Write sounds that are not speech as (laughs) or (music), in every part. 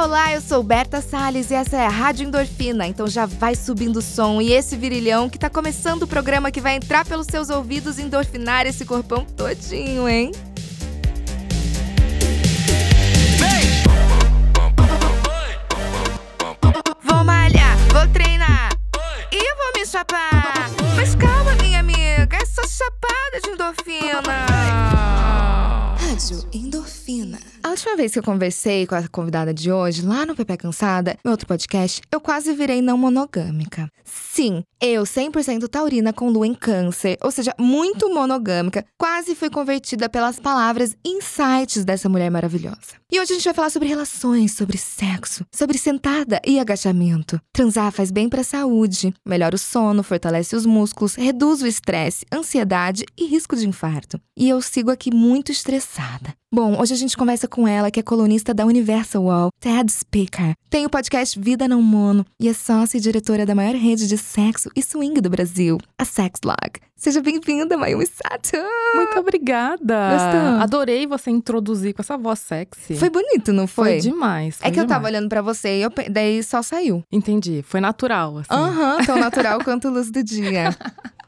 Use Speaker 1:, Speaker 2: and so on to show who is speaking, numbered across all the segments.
Speaker 1: Olá, eu sou Berta Salles e essa é a Rádio Endorfina. Então já vai subindo o som e esse virilhão que tá começando o programa que vai entrar pelos seus ouvidos e endorfinar esse corpão todinho, hein? Última vez que eu conversei com a convidada de hoje, lá no Pepe Cansada, meu outro podcast, eu quase virei não monogâmica. Sim, eu, 100% taurina com lua em câncer, ou seja, muito monogâmica, quase fui convertida pelas palavras insights dessa mulher maravilhosa. E hoje a gente vai falar sobre relações, sobre sexo, sobre sentada e agachamento. Transar faz bem pra saúde, melhora o sono, fortalece os músculos, reduz o estresse, ansiedade e risco de infarto. E eu sigo aqui muito estressada. Bom, hoje a gente conversa com ela, que é colunista da Universal Wall, TED Speaker. Tem o podcast Vida Não Mono e é sócia e diretora da maior rede de sexo e swing do Brasil, a Sexlog. Seja bem-vinda, Mayumi Sato!
Speaker 2: Muito obrigada!
Speaker 1: Gostou?
Speaker 2: Adorei você introduzir com essa voz sexy.
Speaker 1: Foi bonito, não foi?
Speaker 2: Foi demais.
Speaker 1: é
Speaker 2: foi
Speaker 1: que eu tava
Speaker 2: demais.
Speaker 1: olhando pra você e eu, daí só saiu.
Speaker 2: Entendi. Foi natural, assim.
Speaker 1: Aham, tão (laughs) natural quanto luz do dia.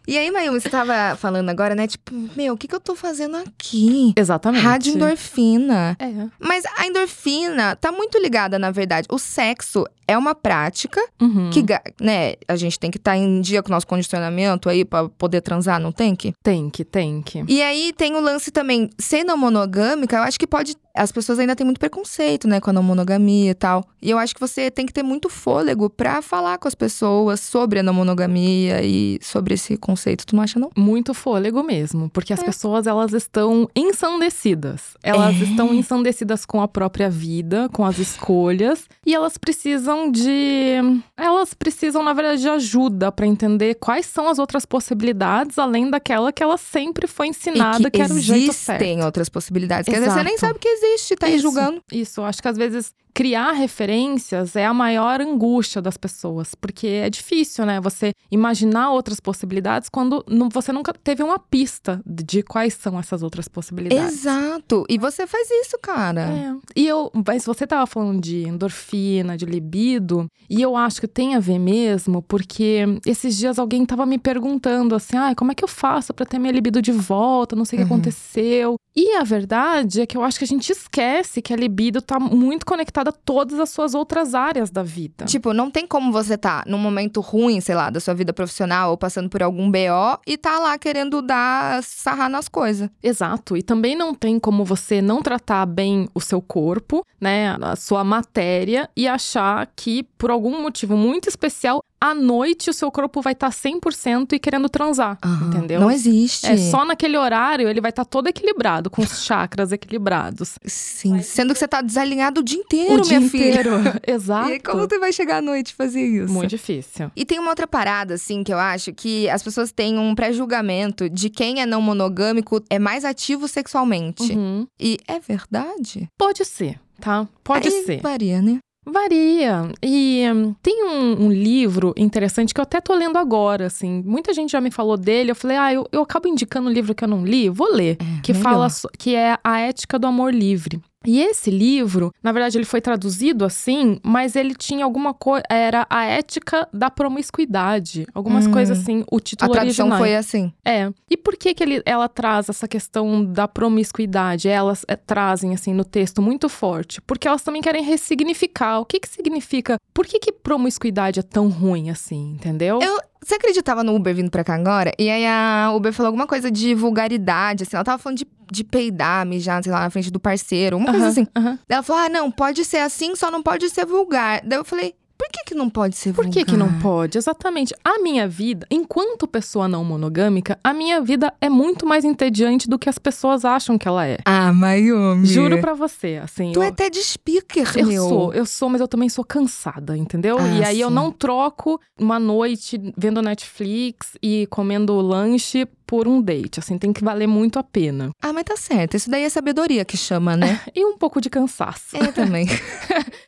Speaker 1: E aí, Mayumi, você tava falando agora, né? Tipo, meu, o que, que eu tô fazendo aqui?
Speaker 2: Exatamente.
Speaker 1: Rádio endorfina.
Speaker 2: É.
Speaker 1: Mas a endorfina tá muito ligada, na verdade. O sexo é uma prática
Speaker 2: Uhum.
Speaker 1: que, né, a gente tem que estar em dia com o nosso condicionamento aí pra poder transar, não tem que?
Speaker 2: Tem que, tem que.
Speaker 1: E aí tem o lance também, ser não monogâmica, eu acho que pode. As pessoas ainda têm muito preconceito, né, com a não monogamia e tal. E eu acho que você tem que ter muito fôlego pra falar com as pessoas sobre a não monogamia e sobre esse conceito. Tu não acha, não?
Speaker 2: Muito fôlego mesmo, porque
Speaker 1: É.
Speaker 2: as pessoas elas estão ensandecidas. Elas
Speaker 1: É.
Speaker 2: estão ensandecidas com a própria vida, com as escolhas, e elas precisam de elas precisam na verdade de ajuda pra entender quais são as outras possibilidades além daquela que ela sempre foi ensinada
Speaker 1: e
Speaker 2: que, era o jeito certo.
Speaker 1: existem outras possibilidades. Quer dizer, você nem
Speaker 2: Exato.
Speaker 1: sabe que existe, tá aí julgando.
Speaker 2: Isso, acho que às vezes criar referências é a maior angústia das pessoas, porque é difícil, né? Você imaginar outras possibilidades quando você nunca teve uma pista de- quais são essas outras possibilidades.
Speaker 1: Exato. E você faz isso, cara.
Speaker 2: É. E eu, mas você tava falando de endorfina, de libido, e eu acho que tem a ver mesmo, porque esses dias alguém tava me perguntando assim: "Ai, como é que eu faço pra ter minha libido de volta? Não sei o que
Speaker 1: Uhum.
Speaker 2: aconteceu". E a verdade é que eu acho que a gente esquece que a libido tá muito conectada a todas as suas outras áreas da vida.
Speaker 1: Tipo, não tem como você tá num momento ruim, sei lá, da sua vida profissional ou passando por algum BO e tá lá querendo dar sarrar nas coisas.
Speaker 2: Exato. E também não tem como você não tratar bem o seu corpo, né, a sua matéria e achar que por algum motivo muito especial à noite o seu corpo vai estar 100% e querendo transar, entendeu?
Speaker 1: Não existe.
Speaker 2: É só naquele horário ele vai estar todo equilibrado, com os chakras equilibrados.
Speaker 1: Sim, sendo que você tá desalinhado o dia inteiro,
Speaker 2: o dia
Speaker 1: minha filha.
Speaker 2: inteiro. (laughs) (laughs) Exato.
Speaker 1: E como você vai chegar à noite e fazer isso?
Speaker 2: Muito difícil.
Speaker 1: E tem uma outra parada, assim, que eu acho que as pessoas têm um pré-julgamento de quem é não monogâmico é mais ativo sexualmente.
Speaker 2: Uhum.
Speaker 1: E é verdade?
Speaker 2: Pode ser, tá? Pode
Speaker 1: Aí
Speaker 2: ser.
Speaker 1: Varia, né?
Speaker 2: Varia. E hum, tem um, um livro interessante que eu até tô lendo agora, assim. Muita gente já me falou dele. Eu falei, ah, eu, eu acabo indicando um livro que eu não li, vou ler.
Speaker 1: É,
Speaker 2: que
Speaker 1: melhor.
Speaker 2: fala que é A Ética do Amor Livre. E esse livro, na verdade, ele foi traduzido assim, mas ele tinha alguma coisa. Era a ética da promiscuidade. Algumas
Speaker 1: Hum.
Speaker 2: coisas assim, o
Speaker 1: A
Speaker 2: título
Speaker 1: tradução
Speaker 2: original.
Speaker 1: foi assim.
Speaker 2: É. E por que que ele, ela traz essa questão da promiscuidade? Elas é, trazem, assim, no texto muito forte. Porque elas também querem ressignificar. O que que significa? Por que que promiscuidade é tão ruim assim, entendeu?
Speaker 1: Eu- Você acreditava no Uber vindo pra cá agora? E aí a Uber falou alguma coisa de vulgaridade, assim. Ela tava falando de, de peidar, mijar, sei lá, na frente do parceiro. Uma coisa assim.
Speaker 2: aham.
Speaker 1: Ela falou, ah, não, pode ser assim, só não pode ser vulgar. Daí eu falei, por que que não pode ser
Speaker 2: Por
Speaker 1: vulgar?
Speaker 2: que que não pode? Exatamente. A minha vida, enquanto pessoa não monogâmica, a minha vida é muito mais entediante do que as pessoas acham que ela é.
Speaker 1: Ah, Mayumi.
Speaker 2: Juro pra você, assim.
Speaker 1: Tu
Speaker 2: eu-
Speaker 1: é até de speaker,
Speaker 2: Eu
Speaker 1: meu.
Speaker 2: sou, eu sou, mas eu também sou cansada, entendeu?
Speaker 1: Ah,
Speaker 2: e aí eu
Speaker 1: sim.
Speaker 2: não troco uma noite vendo Netflix e comendo lanche por um date. Assim, tem que valer muito a pena.
Speaker 1: Ah, mas tá certo. Isso daí é sabedoria que chama, né? (laughs)
Speaker 2: E um pouco de cansaço.
Speaker 1: Eu também. (laughs)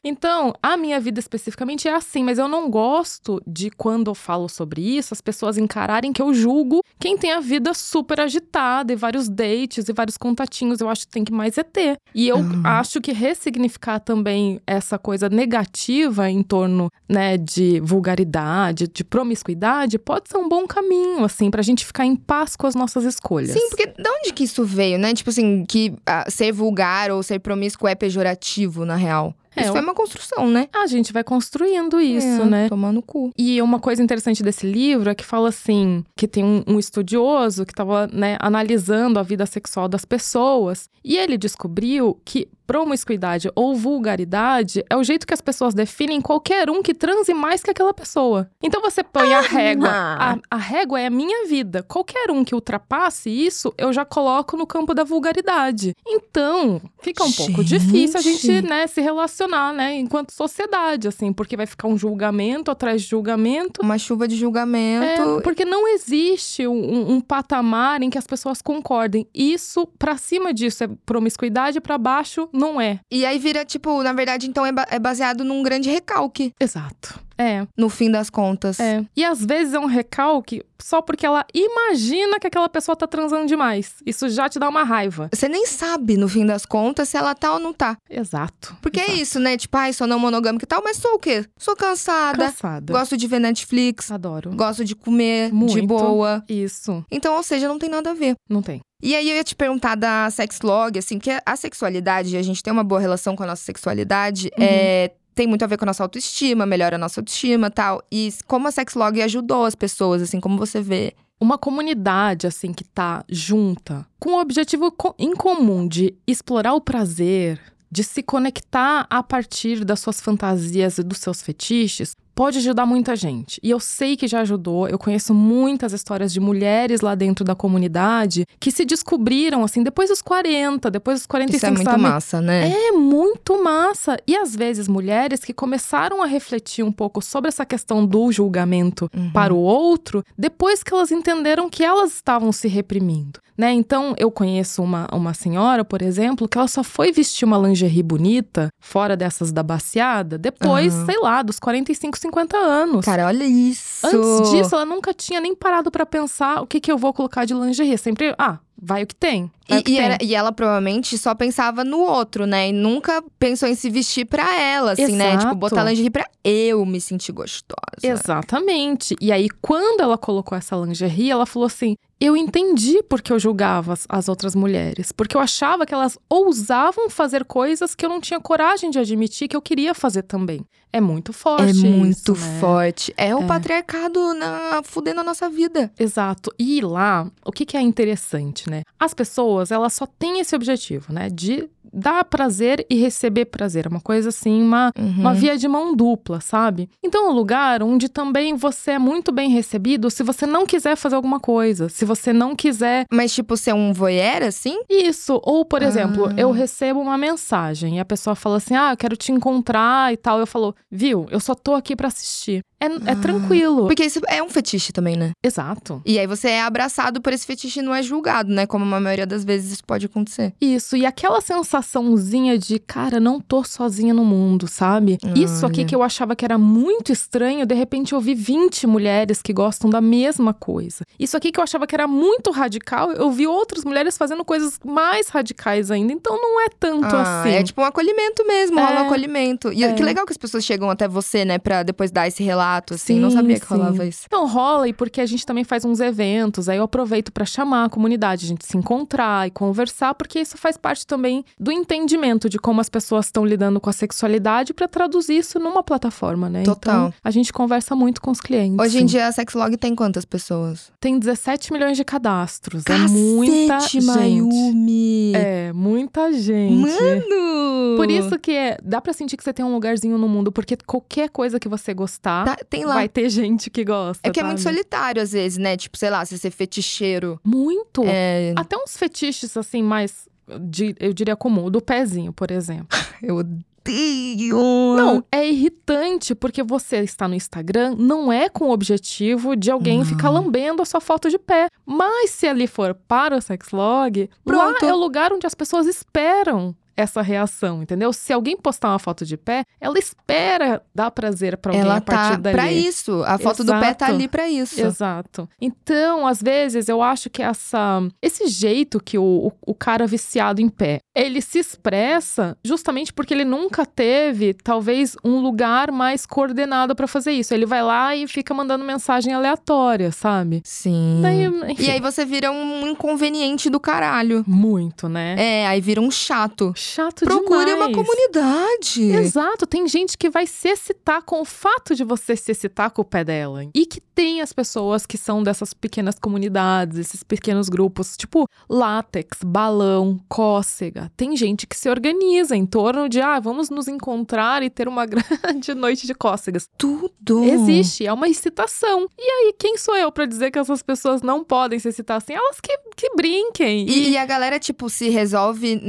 Speaker 2: Então, a minha vida especificamente é assim. assim, mas eu não gosto de quando eu falo sobre isso, as pessoas encararem que eu julgo quem tem a vida super agitada e vários dates e vários contatinhos. Eu acho que tem que mais é ter. E eu
Speaker 1: Uhum.
Speaker 2: acho que ressignificar também essa coisa negativa em torno, né, de vulgaridade, de promiscuidade, pode ser um bom caminho, assim, pra gente ficar em paz com as nossas escolhas.
Speaker 1: Sim, porque de onde que isso veio, né? Tipo assim, que ah, ser vulgar ou ser promíscuo é pejorativo, na real.
Speaker 2: É,
Speaker 1: isso foi uma construção, né?
Speaker 2: A gente vai construindo isso,
Speaker 1: É,
Speaker 2: né?
Speaker 1: Tomando cu.
Speaker 2: E uma coisa interessante desse livro é que fala assim, que tem um, um estudioso que estava né, analisando a vida sexual das pessoas e ele descobriu que promiscuidade ou vulgaridade é o jeito que as pessoas definem qualquer um que transe mais que aquela pessoa. Então você põe a régua. A, a régua é a minha vida. Qualquer um que ultrapasse isso, eu já coloco no campo da vulgaridade. Então, fica um pouco
Speaker 1: Gente.
Speaker 2: difícil a gente, né, se relacionar, né, enquanto sociedade, assim, porque vai ficar um julgamento atrás de julgamento.
Speaker 1: Uma chuva de
Speaker 2: É,
Speaker 1: julgamento.
Speaker 2: porque não existe um, um- um patamar em que as pessoas concordem. Isso, pra cima disso, é promiscuidade, pra baixo, não é.
Speaker 1: E aí vira, tipo, na verdade, então é, ba- é baseado num grande recalque,
Speaker 2: Exato. É,
Speaker 1: no fim das contas.
Speaker 2: é. E às vezes é um recalque só porque ela imagina que aquela pessoa tá transando demais. Isso já te dá uma raiva.
Speaker 1: Você nem sabe, no fim das contas, se ela tá ou não tá.
Speaker 2: Exato.
Speaker 1: Porque é
Speaker 2: exato.
Speaker 1: isso, né? Tipo, ai, sou não monogâmica e tal, mas sou o quê? Sou cansada,
Speaker 2: Cansada.
Speaker 1: gosto de ver Netflix,
Speaker 2: Adoro.
Speaker 1: gosto de comer de
Speaker 2: Muito.
Speaker 1: boa.
Speaker 2: Isso.
Speaker 1: Então, ou seja, não tem nada a ver.
Speaker 2: Não tem.
Speaker 1: E aí eu ia te perguntar da sexlog, assim, que a sexualidade, a gente tem uma boa relação com a nossa sexualidade,
Speaker 2: Uhum.
Speaker 1: é, tem muito a ver com a nossa autoestima, melhora a nossa autoestima e tal. E como a sexlog ajudou as pessoas, assim, como você vê.
Speaker 2: uma comunidade assim que tá junta, com o objetivo em comum de explorar o prazer, de se conectar a partir das suas fantasias e dos seus fetiches, pode ajudar muita gente. E eu sei que já ajudou. Eu conheço muitas histórias de mulheres lá dentro da comunidade que se descobriram assim depois dos 40, depois dos 45,
Speaker 1: Isso é muito
Speaker 2: sabe?
Speaker 1: massa, né?
Speaker 2: É muito massa. E às vezes mulheres que começaram a refletir um pouco sobre essa questão do julgamento
Speaker 1: Uhum.
Speaker 2: para o outro, depois que elas entenderam que elas estavam se reprimindo. Né? Então, eu conheço uma, uma senhora, por exemplo, que ela só foi vestir uma lingerie bonita, fora dessas da baciada, depois,
Speaker 1: Aham.
Speaker 2: sei lá, dos 45, 50 anos.
Speaker 1: Cara, olha isso.
Speaker 2: Antes disso, ela nunca tinha nem parado pra pensar o que, que eu vou colocar de lingerie. Sempre, ah, vai o que tem. Vai o
Speaker 1: E,
Speaker 2: que
Speaker 1: e
Speaker 2: tem.
Speaker 1: era- e ela provavelmente só pensava no outro, né? E nunca pensou em se vestir pra ela, assim, né? Tipo,
Speaker 2: Exato.
Speaker 1: botar lingerie pra eu me sentir gostosa.
Speaker 2: Exatamente. E aí, quando ela colocou essa lingerie, ela falou assim: eu entendi porque eu julgava as, as outras mulheres. Porque eu achava que elas ousavam fazer coisas que eu não tinha coragem de admitir que eu queria fazer também. É muito forte.
Speaker 1: É muito
Speaker 2: isso, né?
Speaker 1: forte. É o
Speaker 2: É.
Speaker 1: patriarcado na, fudendo a nossa vida.
Speaker 2: Exato. E lá, o que, que é interessante, né? As pessoas, elas só têm esse objetivo, né? De dar prazer e receber prazer. É uma coisa assim, uma,
Speaker 1: Uhum.
Speaker 2: uma via de mão dupla, sabe? Então, um lugar onde também você é muito bem recebido se você não quiser fazer alguma coisa, se você não quiser
Speaker 1: Mas, tipo, ser um voyeur, assim?
Speaker 2: isso. Ou, por exemplo,
Speaker 1: Ah.
Speaker 2: eu recebo uma mensagem e a pessoa fala assim: ah, eu quero te encontrar e tal. Eu falo, viu, eu só tô aqui pra assistir. É, é
Speaker 1: Ah.
Speaker 2: tranquilo.
Speaker 1: Porque isso é um fetiche também, né?
Speaker 2: Exato.
Speaker 1: E aí você é abraçado por esse fetiche e não é julgado, né? Como a maioria das vezes isso pode acontecer.
Speaker 2: Isso, e aquela sensaçãozinha de, cara, não tô sozinha no mundo, sabe? Isso aqui
Speaker 1: Olha.
Speaker 2: que eu achava que era muito estranho, de repente eu vi 20 mulheres que gostam da mesma coisa. Isso aqui que eu achava que era muito radical, eu vi outras mulheres fazendo coisas mais radicais ainda. Então não é tanto
Speaker 1: Ah,
Speaker 2: assim.
Speaker 1: É tipo um acolhimento mesmo, rola um
Speaker 2: É.
Speaker 1: acolhimento. E
Speaker 2: É.
Speaker 1: que legal que as pessoas chegam até você, né, pra depois dar esse relato, assim. não
Speaker 2: Sim,
Speaker 1: sabia que
Speaker 2: sim.
Speaker 1: rolava isso.
Speaker 2: Então rola e porque a gente também faz uns eventos, aí eu aproveito pra chamar a comunidade, a gente se encontrar e conversar, porque isso faz parte também do entendimento de como as pessoas estão lidando com a sexualidade pra traduzir isso numa plataforma, né?
Speaker 1: Total.
Speaker 2: Então, a gente conversa muito com os clientes.
Speaker 1: Hoje em dia a Sexlog tem quantas pessoas?
Speaker 2: tem 17 milhões de cadastros, é muita
Speaker 1: Cacete,
Speaker 2: gente.
Speaker 1: Mayumi!
Speaker 2: É, muita gente.
Speaker 1: Mano!
Speaker 2: Por isso que é, dá pra sentir que você tem um lugarzinho no mundo, porque qualquer coisa que você gostar,
Speaker 1: Tá- tem lá.
Speaker 2: vai ter gente que gosta.
Speaker 1: É que é muito solitário, às vezes, né? Tipo, sei lá, você ser feticheiro.
Speaker 2: Muito.
Speaker 1: É,
Speaker 2: Até uns fetiches, assim, mais, de- eu diria comum, o do pezinho, por exemplo. (laughs)
Speaker 1: eu odeio.
Speaker 2: Não, é irritante, porque você está no Instagram, não é com o objetivo de alguém
Speaker 1: Não.
Speaker 2: ficar lambendo a sua foto de pé. Mas se ali for para o sexlog,
Speaker 1: Pronto.
Speaker 2: lá é o lugar onde as pessoas esperam essa reação, entendeu? Se alguém postar uma foto de pé, ela espera dar prazer pra alguém
Speaker 1: Ela
Speaker 2: a partir
Speaker 1: tá
Speaker 2: dali.
Speaker 1: pra isso. A foto do pé tá
Speaker 2: Exato.
Speaker 1: ali pra isso.
Speaker 2: Exato. Então, às vezes, eu acho que essa, esse jeito que o, o, o cara viciado em pé, ele se expressa justamente porque ele nunca teve, talvez, um lugar mais coordenado pra fazer isso. Ele vai lá e fica mandando mensagem aleatória, sabe?
Speaker 1: Sim.
Speaker 2: Daí,
Speaker 1: E aí você vira um inconveniente do caralho.
Speaker 2: muito, né?
Speaker 1: É, aí vira um chato.
Speaker 2: Chato
Speaker 1: Procure
Speaker 2: demais.
Speaker 1: uma comunidade.
Speaker 2: Exato, tem gente que vai se excitar com o fato de você se excitar com o pé dela. E que tem as pessoas que são dessas pequenas comunidades, esses pequenos grupos, tipo látex, balão, cócega. Tem gente que se organiza em torno de, ah, vamos nos encontrar e ter uma (laughs) grande noite de cócegas.
Speaker 1: Tudo.
Speaker 2: Existe, é uma excitação. E aí, quem sou eu pra dizer que essas pessoas não podem se excitar assim? Elas que, que brinquem.
Speaker 1: E, e a galera, tipo, se resolve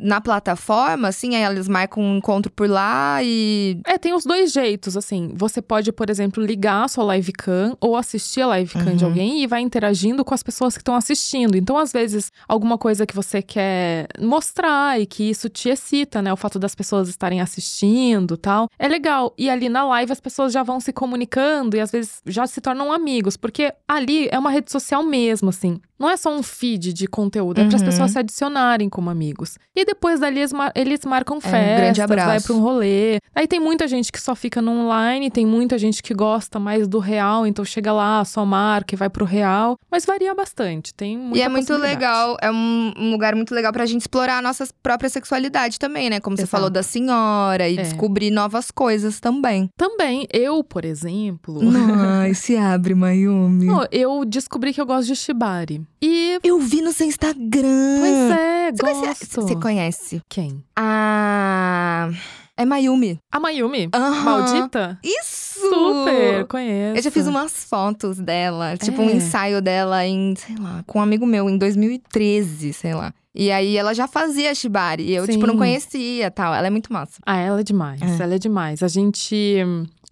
Speaker 1: na plataforma, assim, aí eles marcam um encontro por lá e.
Speaker 2: É, tem os dois jeitos, assim. Você pode, por exemplo, ligar a sua live cam ou assistir a live cam de
Speaker 1: Uhum.
Speaker 2: alguém e vai interagindo com as pessoas que estão assistindo. Então, às vezes, alguma coisa que você quer mostrar e que isso te excita, né? O fato das pessoas estarem assistindo tal. É legal. E ali na live as pessoas já vão se comunicando e às vezes já se tornam amigos, porque ali é uma rede social mesmo, assim. Não é só um feed de conteúdo, é para as
Speaker 1: Uhum.
Speaker 2: pessoas se adicionarem como amigos. E depois dali eles, mar- eles marcam
Speaker 1: É, um
Speaker 2: festas, vai para um rolê. Aí tem muita gente que só fica no online, tem muita gente que gosta mais do real, então chega lá, só marca e vai pro real. Mas varia bastante, tem muita
Speaker 1: E é muito legal, é um, um lugar muito legal pra gente explorar a nossa própria sexualidade também, né? Como você
Speaker 2: Exato.
Speaker 1: falou da senhora e
Speaker 2: É.
Speaker 1: descobrir novas coisas também.
Speaker 2: Também, eu, por exemplo,
Speaker 1: Ai, se abre, Mayumi. (laughs)
Speaker 2: ó, eu descobri que eu gosto de shibari. E,
Speaker 1: Eu vi no seu Instagram.
Speaker 2: pois é,
Speaker 1: Você conhece,
Speaker 2: gosto.
Speaker 1: você conhece
Speaker 2: Quem?
Speaker 1: a. É Mayumi.
Speaker 2: A Mayumi?
Speaker 1: Aham.
Speaker 2: Maldita?
Speaker 1: Isso!
Speaker 2: Super, conheço.
Speaker 1: Eu já fiz umas fotos dela, tipo um
Speaker 2: É.
Speaker 1: ensaio dela em, sei lá, com um amigo meu, em 2013, sei lá. E aí ela já fazia shibari, e eu, tipo, não
Speaker 2: Sim.
Speaker 1: conhecia tal. Ela é muito massa.
Speaker 2: Ah, ela é demais,
Speaker 1: É.
Speaker 2: ela é demais. A gente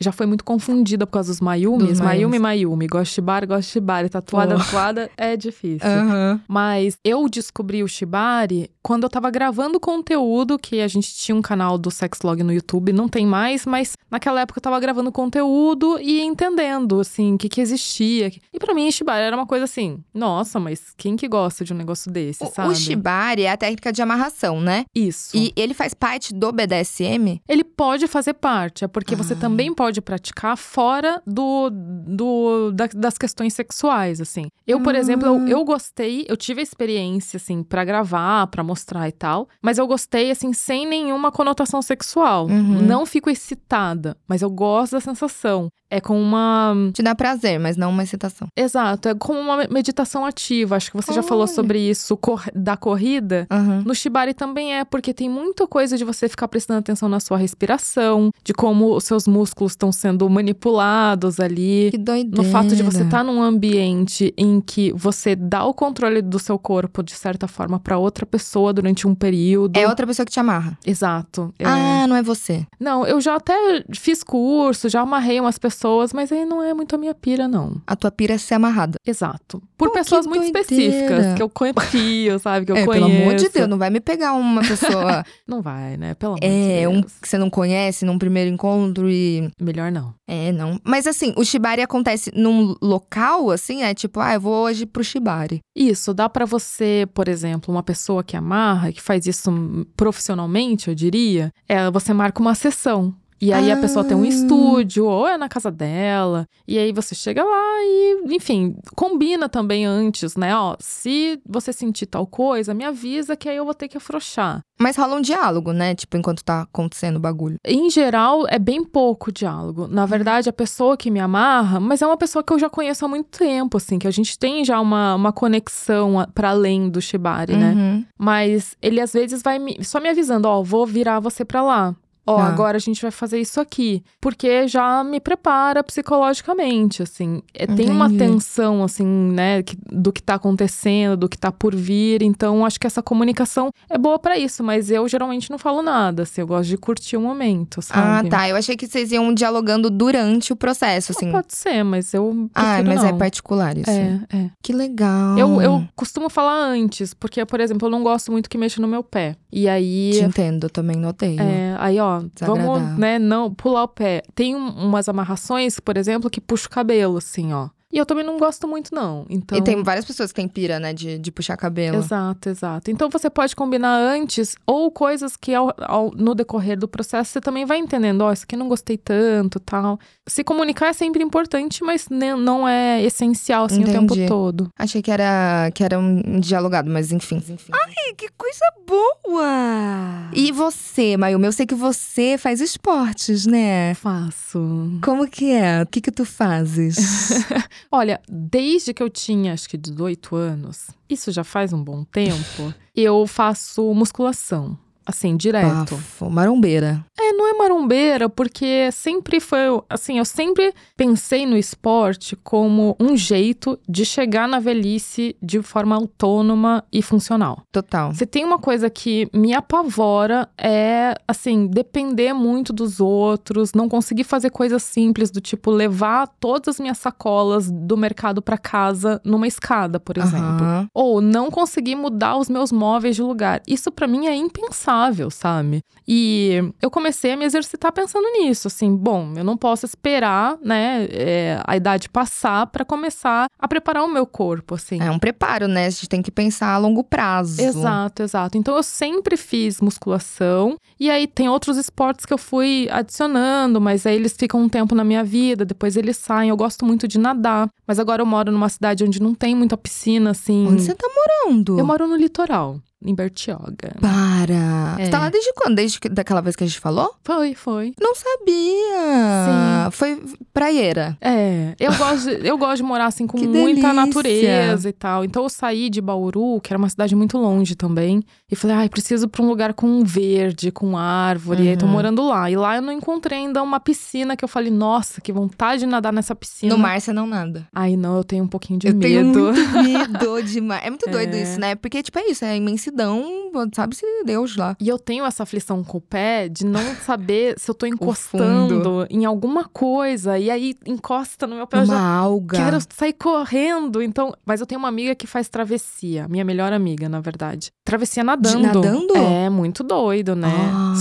Speaker 2: já foi muito confundida por causa dos Mayumis.
Speaker 1: Dos
Speaker 2: Mayumi. Mayumi. Gosto de Shibari, gosto de Shibari. Tatuada,
Speaker 1: Pô.
Speaker 2: tatuada é difícil.
Speaker 1: Aham.
Speaker 2: Mas eu descobri o Shibari quando eu tava gravando conteúdo, que a gente tinha um canal do Sexlog no YouTube, não tem mais, mas naquela época eu tava gravando conteúdo e entendendo, assim, o que que existia. E pra mim, Shibari era uma coisa assim, nossa, mas quem que gosta de um negócio desse,
Speaker 1: O,
Speaker 2: sabe?
Speaker 1: o shibari é a técnica de amarração, né?
Speaker 2: Isso.
Speaker 1: E ele faz parte do BDSM?
Speaker 2: Ele pode fazer parte, é porque você
Speaker 1: Ah.
Speaker 2: também pode praticar fora do, do da- das questões sexuais, assim. Eu, por
Speaker 1: Ah.
Speaker 2: exemplo, eu, eu gostei, eu tive a experiência, assim, pra gravar, pra mostrar e tal, mas eu gostei, assim, sem nenhuma conotação sexual.
Speaker 1: Uhum.
Speaker 2: Não fico excitada, mas eu gosto da sensação. É com uma.
Speaker 1: Te dá prazer, mas não uma excitação.
Speaker 2: Exato, é como uma meditação ativa. Acho que você já falou sobre isso cor- da corrida.
Speaker 1: Aham.
Speaker 2: No Shibari também é, porque tem muita coisa de você ficar prestando atenção na sua respiração, de como os seus músculos estão sendo manipulados ali.
Speaker 1: Que doideira.
Speaker 2: No fato de você estar num ambiente em que você dá o controle do seu corpo, de certa forma, pra outra pessoa durante um período.
Speaker 1: É outra pessoa que te amarra.
Speaker 2: Exato. É.
Speaker 1: Ah, não é você.
Speaker 2: Não, eu já até fiz curso, já amarrei umas pessoas, mas aí não é muito a minha pira, não.
Speaker 1: A tua pira é ser amarrada.
Speaker 2: Exato. Por
Speaker 1: Pô,
Speaker 2: pessoas muito
Speaker 1: doideira.
Speaker 2: específicas, que eu confio, sabe? Que eu
Speaker 1: é,
Speaker 2: conheço.
Speaker 1: pelo amor de Deus, não vai me pegar uma pessoa (laughs)
Speaker 2: Não vai, né? Pelo amor
Speaker 1: é,
Speaker 2: de
Speaker 1: um
Speaker 2: Deus.
Speaker 1: que você não conhece num primeiro encontro e.
Speaker 2: Melhor não.
Speaker 1: É, não. Mas assim, o shibari acontece num local, assim, é tipo, ah, eu vou hoje pro shibari.
Speaker 2: Isso, dá pra você, por exemplo, uma pessoa que amarra, que faz isso profissionalmente, eu diria, é, você marca uma sessão. E aí a pessoa tem um
Speaker 1: Ah.
Speaker 2: estúdio, ou é na casa dela. E aí você chega lá e, enfim, combina também antes, né? Ó, se você sentir tal coisa, me avisa que aí eu vou ter que afrouxar.
Speaker 1: Mas rola um diálogo, né? Tipo, enquanto tá acontecendo o bagulho.
Speaker 2: Em geral, é bem pouco diálogo. Na verdade, a pessoa que me amarra, mas é uma pessoa que eu já conheço há muito tempo, assim, que a gente tem já uma, uma conexão a- pra além do Shibari, né?
Speaker 1: Uhum.
Speaker 2: Mas ele às vezes vai me- só me avisando, ó, vou virar você pra lá. Ó,
Speaker 1: Ah.
Speaker 2: agora a gente vai fazer isso aqui. Porque já me prepara psicologicamente, assim. É, tem uma tensão, assim, né, que- do que tá acontecendo, do que tá por vir. Então, acho que essa comunicação é boa pra isso. Mas eu geralmente não falo nada, assim. Eu gosto de curtir o momento,
Speaker 1: Ah,
Speaker 2: sabe?
Speaker 1: tá. Eu achei que vocês iam dialogando durante o processo, assim.
Speaker 2: Pode ser, mas eu
Speaker 1: Ah, mas é
Speaker 2: não.
Speaker 1: particular isso.
Speaker 2: É, é.
Speaker 1: Que legal.
Speaker 2: Eu, eu costumo falar antes, porque, por exemplo, eu não gosto muito que mexa no meu pé. E aí.
Speaker 1: Te entendo, eu também notei.
Speaker 2: É, aí, ó, vamos, né, não pular o pé. Tem um- umas amarrações, por exemplo, que puxa o cabelo, assim, ó. E eu também não gosto muito, não. Então.
Speaker 1: E tem várias pessoas que têm pira, né, de, de puxar cabelo.
Speaker 2: Exato, exato. Então você pode combinar antes, ou coisas que ao- ao- no decorrer do processo você também vai entendendo, ó, isso aqui eu não gostei tanto tal. Se comunicar é sempre importante, mas não é essencial assim o
Speaker 1: Entendi.
Speaker 2: tempo todo.
Speaker 1: Achei que era, que era um dialogado, mas enfim. enfim.
Speaker 3: Ai, que coisa boa!
Speaker 1: E você, Mayumi? Eu sei que você faz esportes, né?
Speaker 2: Faço.
Speaker 1: Como que é? O que que tu fazes? (laughs)
Speaker 2: Olha, desde que eu tinha acho que 18 anos, isso já faz um bom tempo, eu faço musculação. Assim, direto.
Speaker 1: Bafo, marombeira.
Speaker 2: É, não é marombeira, porque sempre foi. Assim, eu sempre pensei no esporte como um jeito de chegar na velhice de forma autônoma e funcional.
Speaker 1: Total.
Speaker 2: Se tem uma coisa que me apavora é, assim, depender muito dos outros, não conseguir fazer coisas simples do tipo levar todas as minhas sacolas do mercado pra casa numa escada, por exemplo.
Speaker 1: Aham.
Speaker 2: Ou não conseguir mudar os meus móveis de lugar. Isso pra mim é impensável, sabe? E eu comecei a me exercitar pensando nisso, assim, bom, eu não posso esperar, né, é, a idade passar pra começar a preparar o meu corpo, assim.
Speaker 1: É um preparo, né? A gente tem que pensar a longo prazo.
Speaker 2: Exato, exato. Então eu sempre fiz musculação e aí tem outros esportes que eu fui adicionando, mas aí eles ficam um tempo na minha vida, depois eles saem. Eu gosto muito de nadar, mas agora eu moro numa cidade onde não tem muita piscina assim.
Speaker 1: Onde você tá morando?
Speaker 2: Eu moro no litoral, em Bertioga.
Speaker 1: Para.
Speaker 2: É.
Speaker 1: Você tá lá desde quando? Desde que- daquela vez que a gente falou?
Speaker 2: Foi, foi.
Speaker 1: Não sabia.
Speaker 2: Sim.
Speaker 1: Foi praieira.
Speaker 2: É, eu gosto, de, eu gosto de morar assim com
Speaker 1: Que
Speaker 2: muita
Speaker 1: delícia.
Speaker 2: natureza e tal. Então eu saí de Bauru, que era uma cidade muito longe também, e falei, ai, preciso pra um lugar com verde, com árvore. E aí tô
Speaker 1: Uhum.
Speaker 2: morando lá. E lá eu não encontrei ainda uma piscina que eu falei, nossa, que vontade de nadar nessa piscina.
Speaker 1: No mar você não nada.
Speaker 2: Ai, não, eu tenho um pouquinho de
Speaker 1: eu
Speaker 2: medo.
Speaker 1: tenho muito (laughs) medo de mar. É muito doido
Speaker 2: É.
Speaker 1: isso, né? Porque, tipo, é isso. É a imensidão, sabe-se Deus lá.
Speaker 2: E eu tenho essa aflição com o pé de não (laughs) saber se eu tô encostando em alguma coisa. E aí encosta no meu pé. eu
Speaker 1: Uma
Speaker 2: já
Speaker 1: alga.
Speaker 2: Quero sair correndo, então. Mas eu tenho uma amiga que faz travessia, minha melhor amiga, na verdade. Travessia nadando.
Speaker 1: nadando?
Speaker 2: É muito doido, né?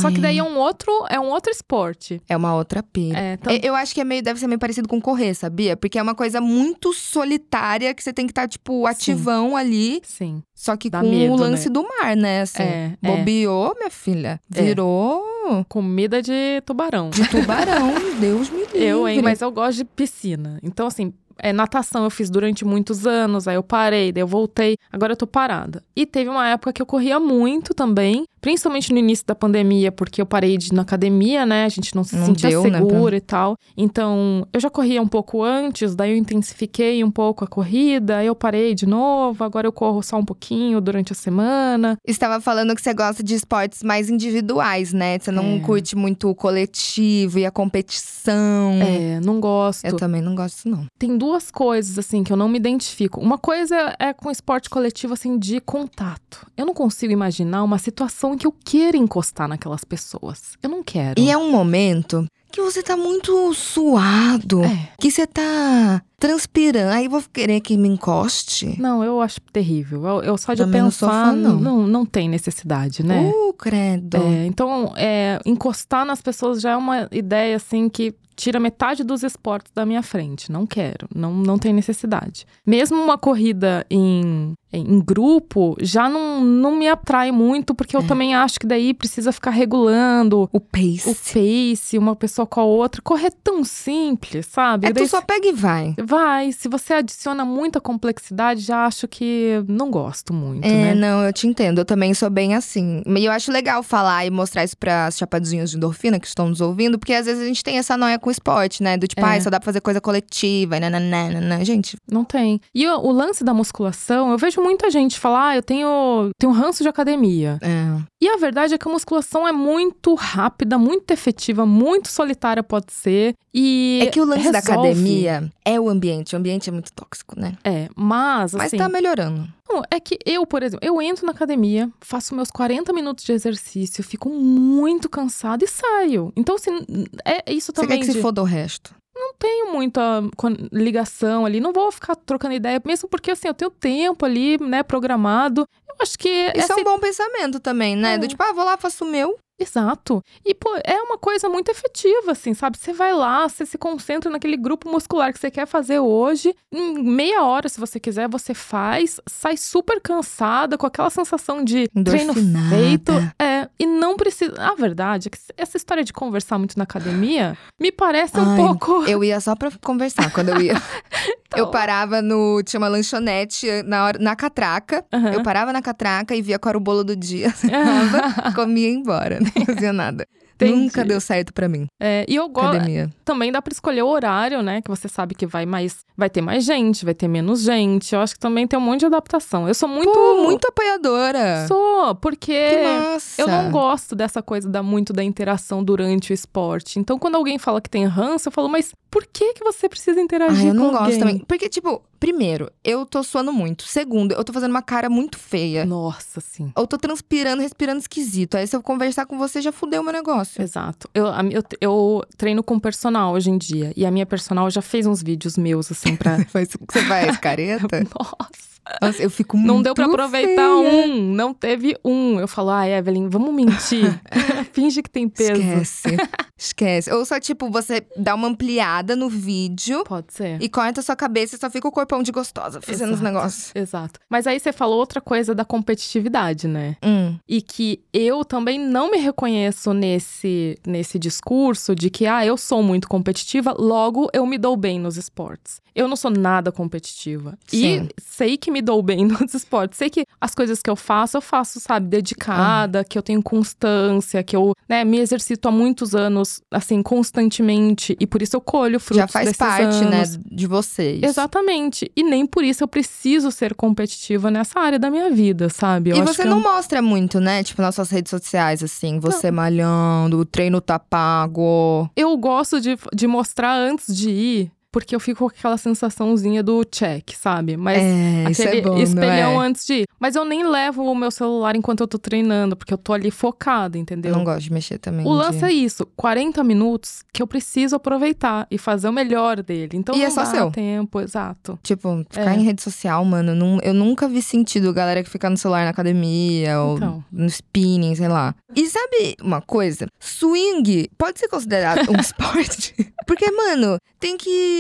Speaker 2: Só que daí é
Speaker 1: Ai.
Speaker 2: um outro, é um outro esporte.
Speaker 1: É uma outra pira.
Speaker 2: É,
Speaker 1: Eu- acho que é meio, deve ser meio parecido com correr, sabia? Porque é uma coisa muito solitária que você tem que estar, tipo, ativão ali.
Speaker 2: Sim.
Speaker 1: Só que
Speaker 2: Dá
Speaker 1: com
Speaker 2: medo,
Speaker 1: o lance
Speaker 2: né?
Speaker 1: do mar, né? Assim,
Speaker 2: É, é.
Speaker 1: bobeou, minha filha.
Speaker 2: É.
Speaker 1: Virou
Speaker 2: Comida de tubarão.
Speaker 1: de tubarão. (laughs) Deus me livre.
Speaker 2: Eu, hein? Mas eu gosto de piscina. Então, assim, é, natação eu fiz durante muitos anos, aí eu parei, daí eu voltei, agora eu tô parada. E teve uma época que eu corria muito também, principalmente no início da pandemia, porque eu parei de ir na academia, né? A gente não se
Speaker 1: Não
Speaker 2: sentia
Speaker 1: deu, né,
Speaker 2: segura e tal. Então, eu já corria um pouco antes, daí eu intensifiquei um pouco a corrida, aí eu parei de novo, agora eu corro só um pouquinho durante a semana.
Speaker 1: Estava falando que você gosta de esportes mais individuais, né? Você não
Speaker 2: É.
Speaker 1: curte muito o coletivo e a competição.
Speaker 2: É, não gosto.
Speaker 1: Eu também não gosto, não.
Speaker 2: Tem duas coisas, assim, que eu não me identifico. Uma coisa é com esporte coletivo, assim, de contato. Eu não consigo imaginar uma situação em que eu queira encostar naquelas pessoas. Eu não quero.
Speaker 1: E é um momento que você tá muito suado.
Speaker 2: É.
Speaker 1: Que você tá transpirando. Aí eu vou querer que me encoste.
Speaker 2: Não, eu acho terrível. Eu, eu só de
Speaker 1: Também não
Speaker 2: pensar,
Speaker 1: fã, não.
Speaker 2: não, não tem necessidade, né?
Speaker 1: Uh, credo.
Speaker 2: É, então, é, encostar nas pessoas já é uma ideia, assim, que tira metade dos esportes da minha frente. Não quero, não, não tem necessidade. Mesmo uma corrida em, em grupo já não, não me atrai muito, porque eu
Speaker 1: É.
Speaker 2: também acho que daí precisa ficar regulando
Speaker 1: O pace.
Speaker 2: o pace, uma pessoa com a outra. Correr tão simples, sabe?
Speaker 1: É
Speaker 2: Daí
Speaker 1: tu só pega e vai.
Speaker 2: Vai, se você adiciona muita complexidade, já acho que não gosto muito,
Speaker 1: É,
Speaker 2: né?
Speaker 1: não, eu te entendo. Eu também sou bem assim. E eu acho legal falar e mostrar isso pras chapadinhos de endorfina que estão nos ouvindo, porque às vezes a gente tem essa noia com o esporte, né? Do tipo,
Speaker 2: É.
Speaker 1: ai, só dá pra fazer coisa coletiva, e nananana. Gente,
Speaker 2: Não tem. E o, o lance da musculação, eu vejo muita gente falar, ah, eu tenho, tenho ranço de academia.
Speaker 1: é.
Speaker 2: E a verdade é que a musculação é muito rápida, muito efetiva, muito solitária pode ser. E
Speaker 1: É que o lance da
Speaker 2: resolve.
Speaker 1: academia é o ambiente. O ambiente é muito tóxico, né?
Speaker 2: É, mas
Speaker 1: Mas
Speaker 2: assim,
Speaker 1: tá melhorando.
Speaker 2: não, é que eu, por exemplo, eu entro na academia, faço meus 40 minutos de exercício, fico muito cansada e saio. Então, assim, é isso
Speaker 1: Você quer
Speaker 2: também
Speaker 1: que se
Speaker 2: de-
Speaker 1: foda o resto.
Speaker 2: Não tenho muita ligação ali, não vou ficar trocando ideia, mesmo porque assim, eu tenho tempo ali, né, programado. Eu acho que
Speaker 1: Isso
Speaker 2: essa
Speaker 1: é um bom pensamento também, né?
Speaker 2: É.
Speaker 1: Do tipo, ah, vou lá, faço o meu.
Speaker 2: Exato. E, pô, é uma coisa muito efetiva, assim, sabe? Você vai lá, você se concentra naquele grupo muscular que você quer fazer hoje. Em meia hora, se você quiser, você faz, sai super cansada, com aquela sensação de treino feito. É, e não precisa. A verdade é que essa história de conversar muito na academia me parece um
Speaker 1: Ai,
Speaker 2: pouco.
Speaker 1: Eu ia só pra conversar quando eu ia. (laughs) Eu parava no. Tinha uma lanchonete na, hora, na catraca.
Speaker 2: Aham.
Speaker 1: Eu parava na catraca e via qual era o bolo do dia. (laughs) Comia e ia embora. Não (laughs) fazia nada.
Speaker 2: Entendi.
Speaker 1: Nunca deu certo pra mim.
Speaker 2: É, e eu gosto. Também dá pra escolher o horário, né? Que você sabe que vai mais. Vai ter mais gente, vai ter menos gente. Eu acho que também tem um monte de adaptação. Eu sou muito.
Speaker 1: Pô, muito apoiadora.
Speaker 2: Sou, porque. Eu não gosto dessa coisa da muito da interação durante o esporte. Então, quando alguém fala que tem ranço, eu falo, mas por que que você precisa interagir
Speaker 1: Ah, eu não
Speaker 2: com
Speaker 1: gosto
Speaker 2: alguém?
Speaker 1: também. Porque, tipo, primeiro, eu tô suando muito. Segundo, eu tô fazendo uma cara muito feia.
Speaker 2: Nossa, sim.
Speaker 1: Ou tô transpirando, respirando esquisito. Aí se eu conversar com você, já fudeu o meu negócio.
Speaker 2: Exato. Eu, eu, eu treino com personal hoje em dia. E a minha personal já fez uns vídeos meus, assim, pra. (laughs)
Speaker 1: Você faz careta? (laughs)
Speaker 2: Nossa.
Speaker 1: Nossa, eu fico muito
Speaker 2: Não deu pra aproveitar
Speaker 1: feia.
Speaker 2: um, não teve um. Eu falo, ah, Evelyn, vamos mentir. (laughs) Finge que tem peso.
Speaker 1: Esquece. Esquece. Ou só, tipo, você dá uma ampliada no vídeo
Speaker 2: Pode ser.
Speaker 1: e corta a sua cabeça e só fica o corpão de gostosa fazendo os
Speaker 2: Exato.
Speaker 1: negócios.
Speaker 2: Exato. Mas aí você falou outra coisa da competitividade, né?
Speaker 1: Hum.
Speaker 2: E que eu também não me reconheço nesse, nesse discurso de que, ah, eu sou muito competitiva, logo eu me dou bem nos esportes. Eu não sou nada competitiva.
Speaker 1: Sim.
Speaker 2: E sei que me dou bem (laughs) nos esportes. Sei que as coisas que eu faço, eu faço, sabe, dedicada, que eu tenho constância, que eu, né, me exercito há muitos anos, assim, constantemente. E por isso eu colho frutos
Speaker 1: Já faz parte, né,
Speaker 2: anos.
Speaker 1: de vocês.
Speaker 2: Exatamente. E nem por isso eu preciso ser competitiva nessa área da minha vida, sabe? Eu
Speaker 1: e você não
Speaker 2: eu...
Speaker 1: mostra muito, né? Tipo, nas suas redes sociais, assim, você malhando, o treino tá pago.
Speaker 2: eu gosto de, de mostrar antes de ir, porque eu fico com aquela sensaçãozinha do check, sabe? Mas
Speaker 1: é, isso
Speaker 2: aquele
Speaker 1: é bom,
Speaker 2: espelhão
Speaker 1: é?
Speaker 2: antes de ir. Mas eu nem levo o meu celular enquanto eu tô treinando, porque eu tô ali focada, entendeu?
Speaker 1: Eu não gosto de mexer também.
Speaker 2: O lance é isso, 40 minutos que eu preciso aproveitar e fazer o melhor dele. Então
Speaker 1: E
Speaker 2: não
Speaker 1: é só
Speaker 2: dá
Speaker 1: seu.
Speaker 2: tempo, exato.
Speaker 1: Tipo, ficar
Speaker 2: É.
Speaker 1: em rede social, mano, não- eu nunca vi sentido galera que fica no celular na academia ou
Speaker 2: Então.
Speaker 1: no spinning, sei lá. E sabe uma coisa? Swing pode ser considerado um (laughs) esporte? Porque, mano, tem que.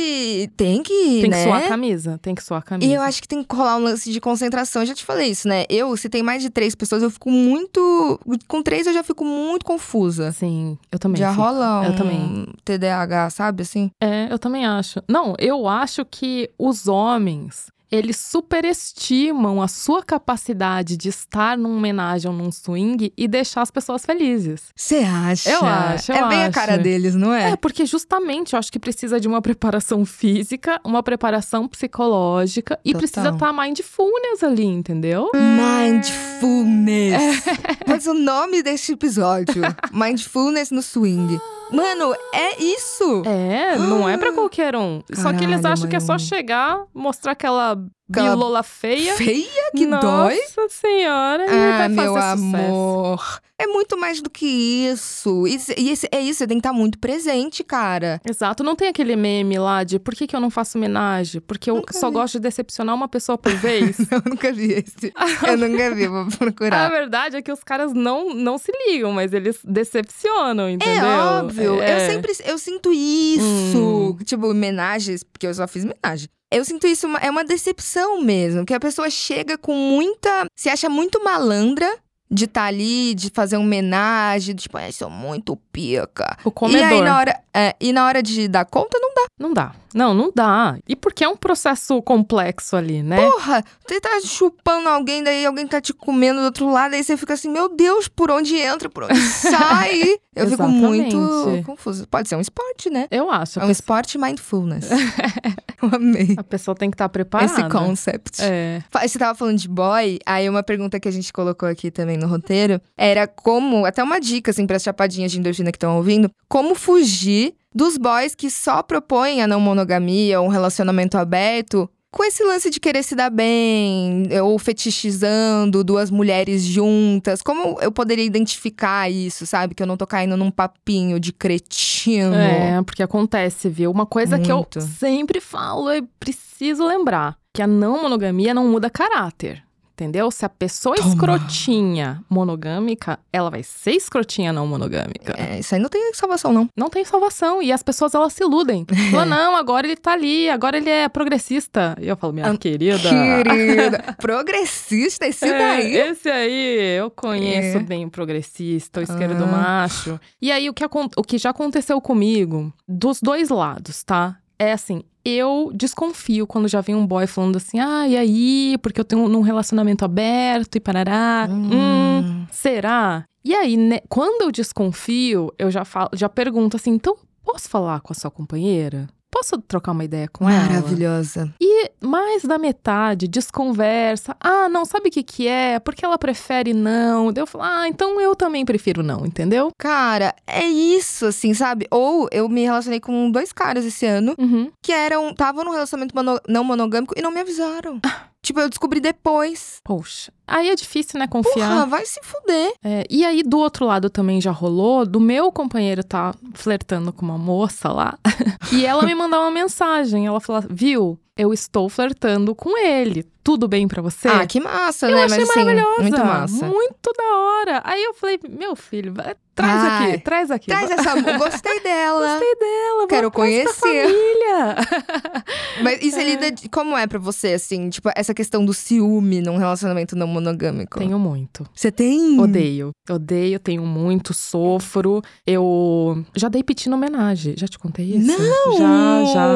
Speaker 1: Tem que.
Speaker 2: Tem
Speaker 1: né?
Speaker 2: que suar a camisa, tem que suar a camisa.
Speaker 1: E eu acho que tem que rolar um lance de concentração. Eu já te falei isso, né? Eu, se tem mais de três pessoas, eu fico muito. Com três, eu já fico muito confusa.
Speaker 2: Sim, eu também.
Speaker 1: já
Speaker 2: fico.
Speaker 1: rola um
Speaker 2: Eu também.
Speaker 1: TDAH, sabe assim?
Speaker 2: É, eu também acho. Não, eu acho que os homens, eles superestimam a sua capacidade de estar numa homenagem ou num swing e deixar as pessoas felizes.
Speaker 1: Você acha?
Speaker 2: Eu acho, eu
Speaker 1: É bem a
Speaker 2: acho.
Speaker 1: cara deles, não é?
Speaker 2: É, porque justamente eu acho que precisa de uma preparação física, uma preparação psicológica e
Speaker 1: Total.
Speaker 2: precisa estar mindfulness ali, entendeu?
Speaker 1: Mindfulness. (laughs) Mas o nome deste episódio: (laughs) Mindfulness no swing. Mano, é isso!
Speaker 2: É, não é pra (gasps) qualquer um. Só que eles
Speaker 1: Caralho,
Speaker 2: acham que é só chegar, mostrar Aquela bilola feia.
Speaker 1: Feia que
Speaker 2: Nossa
Speaker 1: dói.
Speaker 2: senhora, e
Speaker 1: Ah,
Speaker 2: vai
Speaker 1: meu
Speaker 2: sucesso.
Speaker 1: amor. É muito mais do que isso. Isso- E esse- é isso, você tem que estar muito presente, cara.
Speaker 2: Exato, não tem aquele meme lá de por que, que eu não faço homenagem? Porque eu
Speaker 1: Nunca
Speaker 2: só
Speaker 1: vi.
Speaker 2: gosto de decepcionar uma pessoa por (laughs) vez.
Speaker 1: Eu nunca vi esse. Eu nunca vi, vou (laughs)
Speaker 2: A
Speaker 1: procurar.
Speaker 2: verdade é que os caras não, não se ligam, mas eles decepcionam, entendeu?
Speaker 1: É óbvio.
Speaker 2: É.
Speaker 1: Eu sempre eu sinto isso.
Speaker 2: Hum.
Speaker 1: Tipo, homenagens, porque eu só fiz homenagem. Eu sinto isso, é uma decepção mesmo. Que a pessoa chega com muita. Se acha muito malandra, de estar ali, de fazer um homenagem, tipo, ai, sou muito pica.
Speaker 2: O comedor.
Speaker 1: E aí, na hora, é, e na hora de dar conta, não dá.
Speaker 2: Não dá. Não, não dá. E porque é um processo complexo ali, né?
Speaker 1: Porra, você tá chupando alguém, daí alguém tá te comendo do outro lado, aí você fica assim, meu Deus, por onde entra, por onde (laughs) sai? Eu fico muito
Speaker 2: Exatamente.
Speaker 1: confusa. Pode ser um esporte, né?
Speaker 2: Eu acho.
Speaker 1: É um
Speaker 2: pe-
Speaker 1: esporte mindfulness. (laughs) Eu amei.
Speaker 2: a pessoa tem que estar preparada.
Speaker 1: Esse concept.
Speaker 2: É.
Speaker 1: Você tava falando de boy, aí uma pergunta que a gente colocou aqui também no roteiro era como, até uma dica assim para as chapadinhas de endorfina que estão ouvindo, como fugir dos boys que só propõem a não monogamia ou um relacionamento aberto. Com esse lance de querer se dar bem, ou fetichizando duas mulheres juntas, como eu poderia identificar isso, sabe? Que eu não tô caindo num papinho de cretino.
Speaker 2: É, porque acontece, viu? Uma coisa que eu
Speaker 1: Muito.
Speaker 2: sempre falo e preciso lembrar: que a não monogamia não muda caráter. Entendeu? Se a pessoa é escrotinha monogâmica, ela vai ser escrotinha não monogâmica.
Speaker 1: É, isso aí não tem salvação, não.
Speaker 2: Não tem salvação. E as pessoas, elas se iludem. (laughs) Falam, não, agora ele tá ali, agora ele é progressista. E eu falo, minha
Speaker 1: Ah,
Speaker 2: querida.
Speaker 1: Querida, (laughs) progressista, esse
Speaker 2: É,
Speaker 1: daí.
Speaker 2: Esse aí, eu conheço
Speaker 1: É.
Speaker 2: bem o progressista, o esquerdo
Speaker 1: Ah.
Speaker 2: macho. E aí, o que, o que já aconteceu comigo, dos dois lados, tá? É assim, eu desconfio quando já vem um boy falando assim, ah, e aí, porque eu tenho um relacionamento aberto e parará. Hum,
Speaker 1: Hum.
Speaker 2: será? E aí, né, quando eu desconfio, eu já, falo, já pergunto assim, então, posso falar com a sua companheira? Posso trocar uma ideia com ela?
Speaker 1: Maravilhosa.
Speaker 2: E mais da metade desconversa. Ah, não, sabe o que que é? Porque ela prefere não. Daí eu falo, ah, então eu também prefiro não, entendeu?
Speaker 1: Cara, é isso, assim, sabe? Ou eu me relacionei com dois caras esse ano
Speaker 2: Uhum.
Speaker 1: que eram. estavam num relacionamento mono- não monogâmico e não me avisaram. tipo, eu descobri depois.
Speaker 2: Poxa, aí é difícil, né,
Speaker 1: Porra,
Speaker 2: confiar.
Speaker 1: vai se fuder.
Speaker 2: É, e aí, do outro lado também já rolou, do meu companheiro tá flertando com uma moça lá, (laughs) e ela me mandou uma mensagem. Ela falou, viu, eu estou flertando com ele. Tudo bem pra você?
Speaker 1: Ah, que massa,
Speaker 2: Eu
Speaker 1: né?
Speaker 2: achei
Speaker 1: Mas assim,
Speaker 2: maravilhosa.
Speaker 1: muito massa.
Speaker 2: Muito da hora. Aí eu falei, meu filho, vai- traz
Speaker 1: Ai,
Speaker 2: aqui, traz aqui.
Speaker 1: Traz essa. Gostei (laughs) dela.
Speaker 2: Gostei dela,
Speaker 1: Quero conhecer.
Speaker 2: família. (laughs)
Speaker 1: Mas isso lida. de- Como é pra você, assim? Tipo, essa questão do ciúme num relacionamento não monogâmico?
Speaker 2: Tenho muito.
Speaker 1: Você tem?
Speaker 2: Odeio. Odeio, tenho muito, sofro. Eu já dei piti na homenagem. Já te contei isso?
Speaker 1: Não!
Speaker 2: Já, já.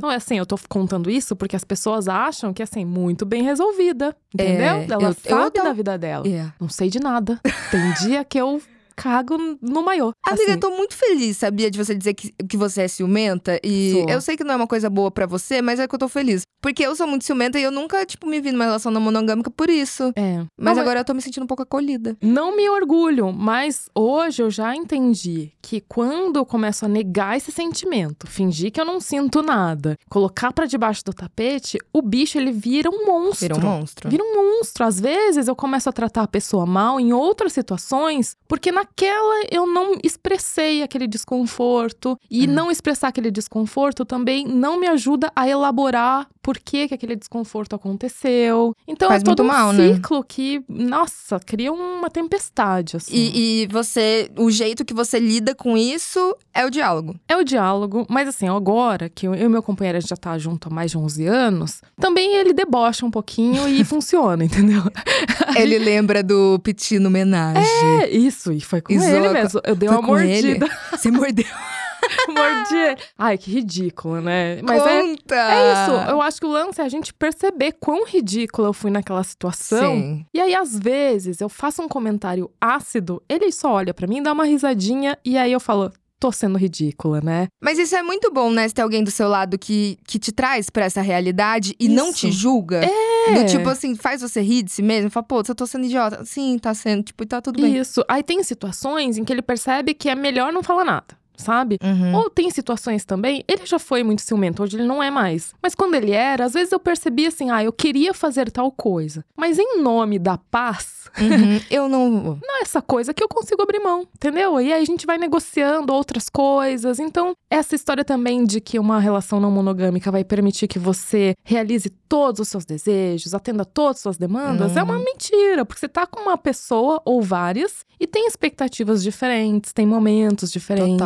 Speaker 2: Não, é assim, eu tô contando isso porque as pessoas acham que é assim, muito bem resolvida. Entendeu?
Speaker 1: É,
Speaker 2: Ela
Speaker 1: eu- eu
Speaker 2: sabe
Speaker 1: tô-
Speaker 2: da vida dela.
Speaker 1: É.
Speaker 2: Não sei de nada. Tem dia que eu cago no maiô.
Speaker 1: Amiga,
Speaker 2: assim.
Speaker 1: eu tô muito feliz, sabia, de você dizer que, que você é ciumenta. E
Speaker 2: Sou.
Speaker 1: eu sei que não é uma coisa boa pra você, mas é que eu tô feliz. Porque eu sou muito ciumenta e eu nunca, tipo, me vi numa relação não monogâmica por isso.
Speaker 2: É.
Speaker 1: Mas agora eu tô me sentindo um pouco acolhida.
Speaker 2: Não me orgulho, mas hoje eu já entendi que quando eu começo a negar esse sentimento, fingir que eu não sinto nada, colocar pra debaixo do tapete, o bicho ele vira um monstro.
Speaker 1: Vira um monstro.
Speaker 2: Vira um monstro. Às vezes eu começo a tratar a pessoa mal em outras situações, porque naquela eu não expressei aquele desconforto. E
Speaker 1: Hum.
Speaker 2: não expressar aquele desconforto também não me ajuda a elaborar por que, que aquele desconforto aconteceu. Então
Speaker 1: Faz
Speaker 2: é todo um
Speaker 1: mal, né?
Speaker 2: ciclo que, nossa, cria uma tempestade, assim.
Speaker 1: E, e você, o jeito que você lida com isso é o diálogo.
Speaker 2: É o diálogo, mas assim, agora que eu e meu companheiro já tá junto há mais de 11 anos, também ele debocha um pouquinho e (laughs) funciona, entendeu? (laughs)
Speaker 1: Ele lembra do Pitino Homenagem.
Speaker 2: É isso, e foi com
Speaker 1: Isou
Speaker 2: ele mesmo. Eu dei uma
Speaker 1: com ele?
Speaker 2: mordida.
Speaker 1: Você mordeu. (laughs) (laughs)
Speaker 2: Mordi ele. Ai, que ridículo, né? Mas é,
Speaker 1: Conta!
Speaker 2: é isso. Eu acho que o lance é a gente perceber quão ridícula eu fui naquela situação.
Speaker 1: Sim.
Speaker 2: E aí, às vezes, eu faço um comentário ácido, ele só olha pra mim, dá uma risadinha, e aí eu falo, tô sendo ridícula, né?
Speaker 1: Mas isso é muito bom, né? Se tem alguém do seu lado que, que te traz pra essa realidade e não te
Speaker 2: Isso.
Speaker 1: julga.
Speaker 2: É.
Speaker 1: Do tipo assim, faz você rir de si mesmo. Fala, pô, eu tô sendo idiota. Sim, tá sendo. Tipo, e tá tudo bem.
Speaker 2: Isso. Aí tem situações em que ele percebe que é melhor não falar nada, sabe?
Speaker 1: Uhum.
Speaker 2: Ou tem situações também, ele já foi muito ciumento, hoje ele não é mais. Mas quando ele era, às vezes eu percebia assim, ah, eu queria fazer tal coisa. Mas em nome da paz,
Speaker 1: Uhum. (laughs) Eu não.
Speaker 2: não é essa coisa que eu consigo abrir mão, entendeu? E aí a gente vai negociando outras coisas. Então, essa história também de que uma relação não monogâmica vai permitir que você realize todos os seus desejos, atenda todas as suas demandas,
Speaker 1: Hum.
Speaker 2: é uma mentira, porque você tá com uma pessoa ou várias e tem expectativas diferentes, tem momentos diferentes.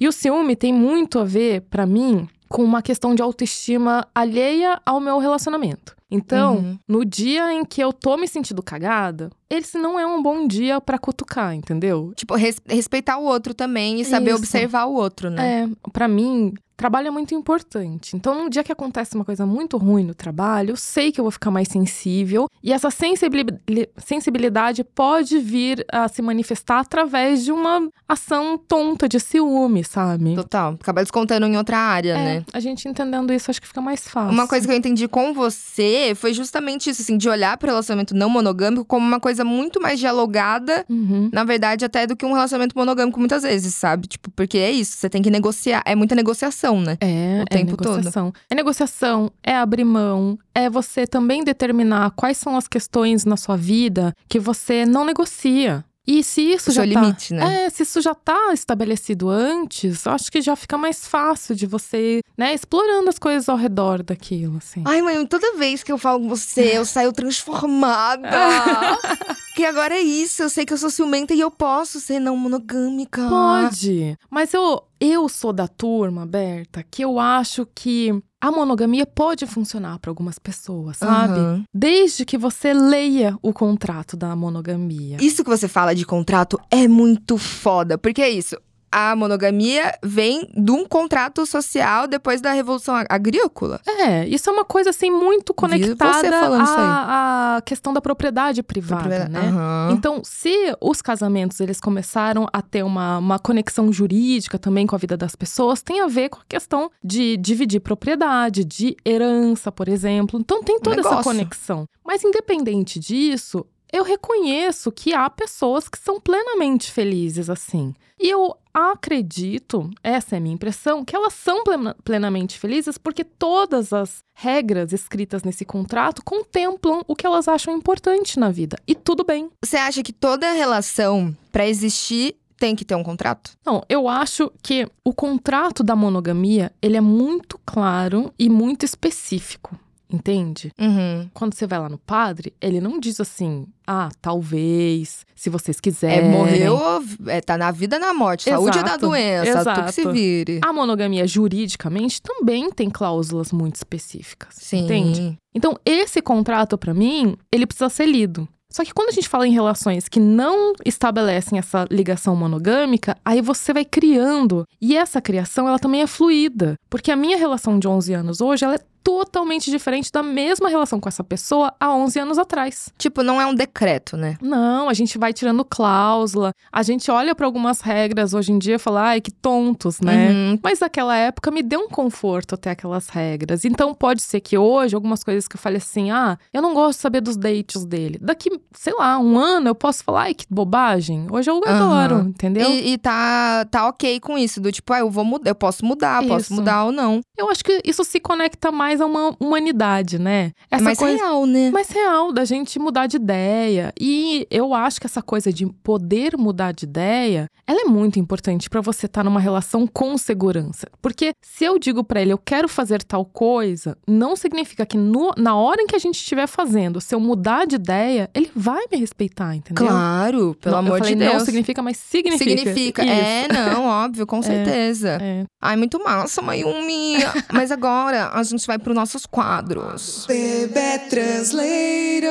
Speaker 2: E o ciúme tem muito a ver, pra mim, com uma questão de autoestima alheia ao meu relacionamento. Então,
Speaker 1: Uhum.
Speaker 2: no dia em que eu tô me sentindo cagada, esse não é um bom dia pra cutucar, entendeu?
Speaker 1: Tipo, res- respeitar o outro também e saber
Speaker 2: Isso.
Speaker 1: observar o outro, né?
Speaker 2: É, pra mim, trabalho é muito importante. Então, no dia que acontece uma coisa muito ruim no trabalho, eu sei que eu vou ficar mais sensível. E essa sensibili- sensibilidade pode vir a se manifestar através de uma ação tonta de ciúme, sabe?
Speaker 1: Total. Acaba descontando em outra área,
Speaker 2: É,
Speaker 1: né?
Speaker 2: a gente entendendo isso, acho que fica mais fácil.
Speaker 1: Uma coisa que eu entendi com você foi justamente isso, assim, de olhar para o relacionamento não monogâmico como uma coisa muito mais dialogada,
Speaker 2: Uhum.
Speaker 1: na verdade, até do que um relacionamento monogâmico muitas vezes, sabe? Tipo, porque é isso, você tem que negociar. É muita negociação, né?
Speaker 2: É,
Speaker 1: o
Speaker 2: é
Speaker 1: tempo todo.
Speaker 2: negociação. É negociação, é abrir mão, é você também determinar quais são as questões na sua vida que você não negocia. E se isso
Speaker 1: O
Speaker 2: já tá,
Speaker 1: limite, né?
Speaker 2: É, se isso já tá estabelecido antes, eu acho que já fica mais fácil de você, né, explorando as coisas ao redor daquilo, assim.
Speaker 1: Ai, mãe, toda vez que eu falo com você, eu saio transformada. (laughs) que agora é isso, eu sei que eu sou ciumenta e eu posso ser não monogâmica.
Speaker 2: Pode, mas eu, eu sou da turma, Berta, que eu acho que a monogamia pode funcionar para algumas pessoas, sabe?
Speaker 1: Aham.
Speaker 2: Desde que você leia o contrato da monogamia.
Speaker 1: Isso que você fala de contrato é muito foda, porque é isso. A monogamia vem de um contrato social depois da Revolução Agrícola.
Speaker 2: É, isso é uma coisa assim muito conectada à, à questão da propriedade privada, né?
Speaker 1: Aham.
Speaker 2: Então, se os casamentos eles começaram a ter uma, uma conexão jurídica também com a vida das pessoas, tem a ver com a questão de dividir propriedade, de herança, por exemplo. Então, tem toda essa
Speaker 1: Negócio.
Speaker 2: conexão. Mas, independente disso, eu reconheço que há pessoas que são plenamente felizes assim. E eu acredito, essa é a minha impressão, que elas são plena- plenamente felizes porque todas as regras escritas nesse contrato contemplam o que elas acham importante na vida. E tudo bem.
Speaker 1: Você acha que toda relação, pra existir, tem que ter um contrato?
Speaker 2: Não, eu acho que o contrato da monogamia, ele é muito claro e muito específico. Entende?
Speaker 1: Uhum.
Speaker 2: Quando você vai lá no padre, ele não diz assim, ah, talvez, se vocês
Speaker 1: É,
Speaker 2: quiserem.
Speaker 1: morreu, é, tá na vida na morte. Saúde é da
Speaker 2: Exato,
Speaker 1: doença, tu que se
Speaker 2: exato.
Speaker 1: vire.
Speaker 2: A monogamia juridicamente também tem cláusulas muito específicas.
Speaker 1: Sim.
Speaker 2: Entende? Então, esse contrato, pra mim, ele precisa ser lido. Só que quando a gente fala em relações que não estabelecem essa ligação monogâmica, aí você vai criando. E essa criação, ela também é fluida. Porque a minha relação de 11 anos hoje, ela é totalmente diferente da mesma relação com essa pessoa há 11 anos atrás.
Speaker 1: Tipo, não é um decreto, né?
Speaker 2: Não, a gente vai tirando cláusula, a gente olha para algumas regras hoje em dia e fala, ai, que tontos, né?
Speaker 1: Uhum.
Speaker 2: Mas naquela época me deu um conforto até aquelas regras. Então pode ser que hoje, algumas coisas que eu falei assim, ah, eu não gosto de saber dos dates dele. Daqui, sei lá, um ano eu posso falar, ai, que bobagem. Hoje eu adoro,
Speaker 1: Aham.
Speaker 2: entendeu?
Speaker 1: E, e tá, tá ok com isso, do tipo, ah, eu vou mudar, eu posso mudar, posso
Speaker 2: Isso.
Speaker 1: mudar ou não.
Speaker 2: Eu acho que isso se conecta mais a uma humanidade, né?
Speaker 1: é mais real, né?
Speaker 2: mais real da gente mudar de ideia. E eu acho que essa coisa de poder mudar de ideia, ela é muito importante pra você estar numa relação com segurança. Porque se eu digo pra ele, eu quero fazer tal coisa, não significa que no- na hora em que a gente estiver fazendo, se eu mudar de ideia, ele vai me respeitar, entendeu?
Speaker 1: Claro, pelo
Speaker 2: Não, eu
Speaker 1: amor
Speaker 2: falei,
Speaker 1: de Deus.
Speaker 2: Não significa, mas significa.
Speaker 1: Significa.
Speaker 2: Isso.
Speaker 1: É, não, (laughs) óbvio, com certeza.
Speaker 2: É.
Speaker 1: Ai, muito massa, Mayumi. (laughs) Mas agora a gente vai pros nossos quadros.
Speaker 3: Bebê Translator.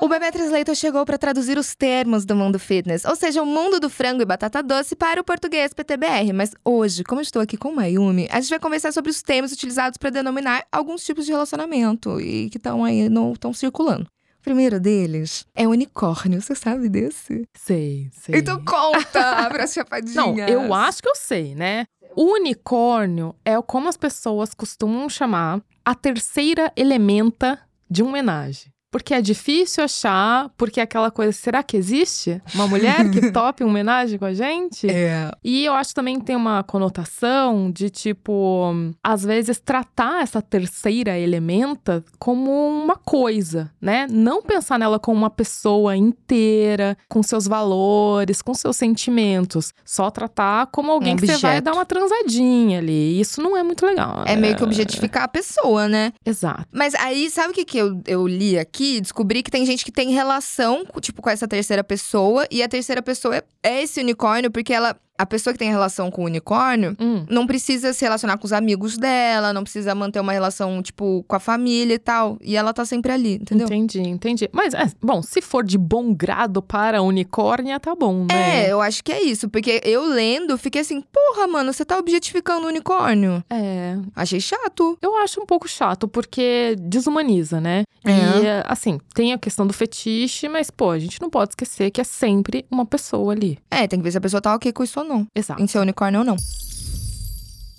Speaker 1: O Bebê Translator chegou para traduzir os termos do mundo fitness, ou seja, o mundo do frango e batata doce para o português PTBR. Mas hoje, como eu estou aqui com Mayumi, a gente vai conversar sobre os termos utilizados para denominar alguns tipos de relacionamento e que estão aí, não estão circulando. O primeiro deles é unicórnio. Você sabe desse?
Speaker 2: Sei, sei.
Speaker 1: Então conta (laughs) para as chapadinhas.
Speaker 2: Não, eu acho que eu sei, né? O unicórnio é como as pessoas costumam chamar a terceira elementa de uma homenagem. Porque é difícil achar, porque é aquela coisa, será que existe uma mulher que (laughs) tope uma homenagem com a gente?
Speaker 1: É.
Speaker 2: E eu acho também que tem uma conotação de tipo, às vezes tratar essa terceira elementa como uma coisa, né? Não pensar nela como uma pessoa inteira, com seus valores, com seus sentimentos. Só tratar como alguém
Speaker 1: Um
Speaker 2: que você vai
Speaker 1: objeto.
Speaker 2: dar uma transadinha ali. Isso não é muito legal.
Speaker 1: É meio que objetificar a pessoa, né?
Speaker 2: Exato.
Speaker 1: Mas aí, sabe o que, que eu, eu li aqui? Descobri que tem gente que tem relação, tipo, com essa terceira pessoa. E a terceira pessoa é, é esse unicórnio, porque ela a pessoa que tem relação com o unicórnio
Speaker 2: Hum.
Speaker 1: não precisa se relacionar com os amigos dela, não precisa manter uma relação, tipo, com a família e tal. E ela tá sempre ali, entendeu?
Speaker 2: Entendi, entendi. Mas, é, bom, se for de bom grado para a unicórnia, tá bom, né?
Speaker 1: É, eu acho que é isso. Porque eu lendo, fiquei assim, porra, mano, você tá objetificando o unicórnio.
Speaker 2: É.
Speaker 1: Achei chato.
Speaker 2: Eu acho um pouco chato, porque desumaniza, né?
Speaker 1: É.
Speaker 2: E, assim, tem a questão do fetiche, mas, pô, a gente não pode esquecer que é sempre uma pessoa ali.
Speaker 1: É, tem que ver se a pessoa tá ok com isso ou não.
Speaker 2: Exato.
Speaker 1: Em ser unicórnio ou não.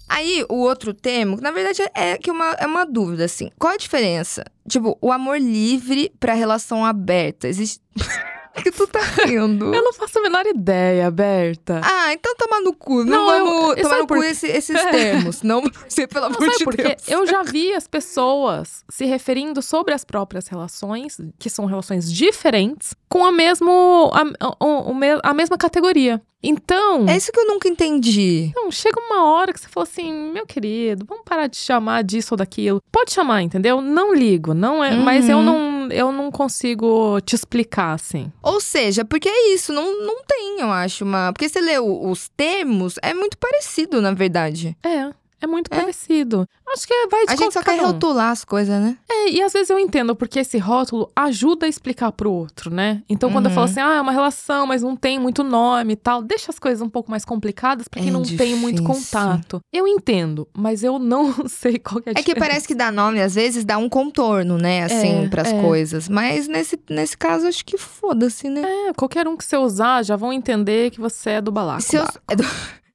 Speaker 1: Aí, o outro termo, na verdade, é que uma, é uma dúvida, assim. Qual a diferença? Tipo, o amor livre pra relação aberta. Existe. (laughs) (laughs) que tu tá rindo?
Speaker 2: Eu não faço a menor ideia, Berta.
Speaker 1: Ah, então toma no cu. Não,
Speaker 2: Não, eu-
Speaker 1: vamos
Speaker 2: e
Speaker 1: tomar no
Speaker 2: por
Speaker 1: cu esse- esses (laughs) termos. Não (laughs) você, pelo
Speaker 2: Não,
Speaker 1: amor de
Speaker 2: por quê?
Speaker 1: Deus.
Speaker 2: Eu já vi as pessoas se referindo sobre as próprias relações, que são relações diferentes, com a, mesmo, a, o- a mesma categoria. Então,
Speaker 1: É isso que eu nunca entendi.
Speaker 2: então, chega uma hora que você fala assim, meu querido, vamos parar de chamar disso ou daquilo. Pode chamar, entendeu? Não ligo, não é, mas eu
Speaker 1: Uhum.
Speaker 2: não, eu não consigo te explicar assim.
Speaker 1: Ou seja, porque é isso, não, não tem, eu acho, uma. Porque você lê os termos, é muito parecido, na verdade.
Speaker 2: É, é muito
Speaker 1: É?
Speaker 2: parecido. Acho que vai de
Speaker 1: A gente só quer
Speaker 2: um.
Speaker 1: rotular as coisas, né?
Speaker 2: É, e às vezes eu entendo, porque esse rótulo ajuda a explicar pro outro, né? Então, quando eu falo
Speaker 1: Uhum.
Speaker 2: assim, ah, é uma relação, mas não tem muito nome e tal, deixa as coisas um pouco mais complicadas pra quem
Speaker 1: É
Speaker 2: não tem muito
Speaker 1: difícil.
Speaker 2: contato. Eu entendo, mas eu não (laughs) sei qual que é a
Speaker 1: É que
Speaker 2: diferença.
Speaker 1: parece que dar nome, às vezes, dá um contorno, né? Assim,
Speaker 2: É,
Speaker 1: pras
Speaker 2: é.
Speaker 1: coisas. Mas nesse, nesse caso, acho que foda-se, né?
Speaker 2: É, qualquer um que você usar já vão entender que você é do balaco.
Speaker 1: Se eu, é do-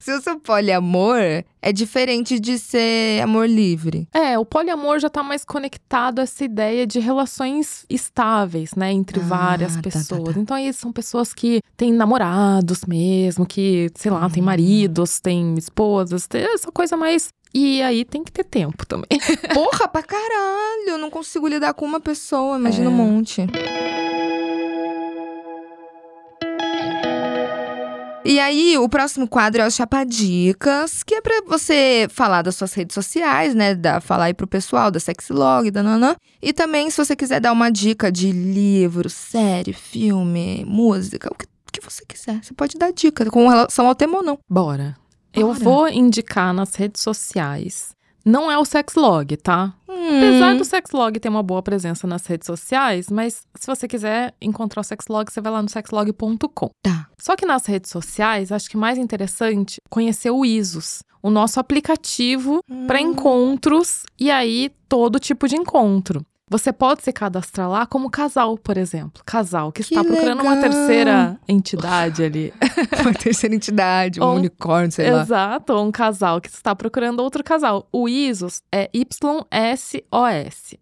Speaker 1: se eu sou poliamor, é diferente de ser amor livre.
Speaker 2: É, o poliamor já tá mais conectado a essa ideia de relações estáveis, né, entre
Speaker 1: Ah,
Speaker 2: várias
Speaker 1: tá, tá,
Speaker 2: pessoas.
Speaker 1: tá.
Speaker 2: Então aí são pessoas que têm namorados mesmo, que, sei lá, têm
Speaker 1: Hum.
Speaker 2: maridos, têm esposas, tem essa coisa mais. E aí tem que ter tempo também. (laughs)
Speaker 1: Porra, pra caralho! Eu não consigo lidar com uma pessoa, imagina
Speaker 2: É.
Speaker 1: um monte. E aí, o próximo quadro é o Chapadicas, que é pra você falar das suas redes sociais, né? Da, falar aí pro pessoal da Sexlog, da Nanã. E também, se você quiser dar uma dica de livro, série, filme, música, o que, que você quiser. Você pode dar dica com relação ao tema ou não.
Speaker 2: Bora. Eu
Speaker 1: Bora.
Speaker 2: vou indicar nas redes sociais. Não é o Sexlog, tá?
Speaker 1: Hum.
Speaker 2: Apesar do Sexlog ter uma boa presença nas redes sociais, mas se você quiser encontrar o Sexlog, você vai lá no sexlog.com.
Speaker 1: Tá.
Speaker 2: Só que nas redes sociais, acho que mais interessante conhecer o Isos, o nosso aplicativo para
Speaker 1: Hum.
Speaker 2: encontros e aí todo tipo de encontro. Você pode se cadastrar lá como casal, por exemplo. Casal que,
Speaker 1: Que
Speaker 2: está procurando uma
Speaker 1: legal!
Speaker 2: terceira entidade ali. (laughs)
Speaker 1: Uma terceira entidade, um
Speaker 2: Ou-
Speaker 1: unicórnio, sei lá.
Speaker 2: Exato, ou um casal que está procurando outro casal. O Isos é YSOS.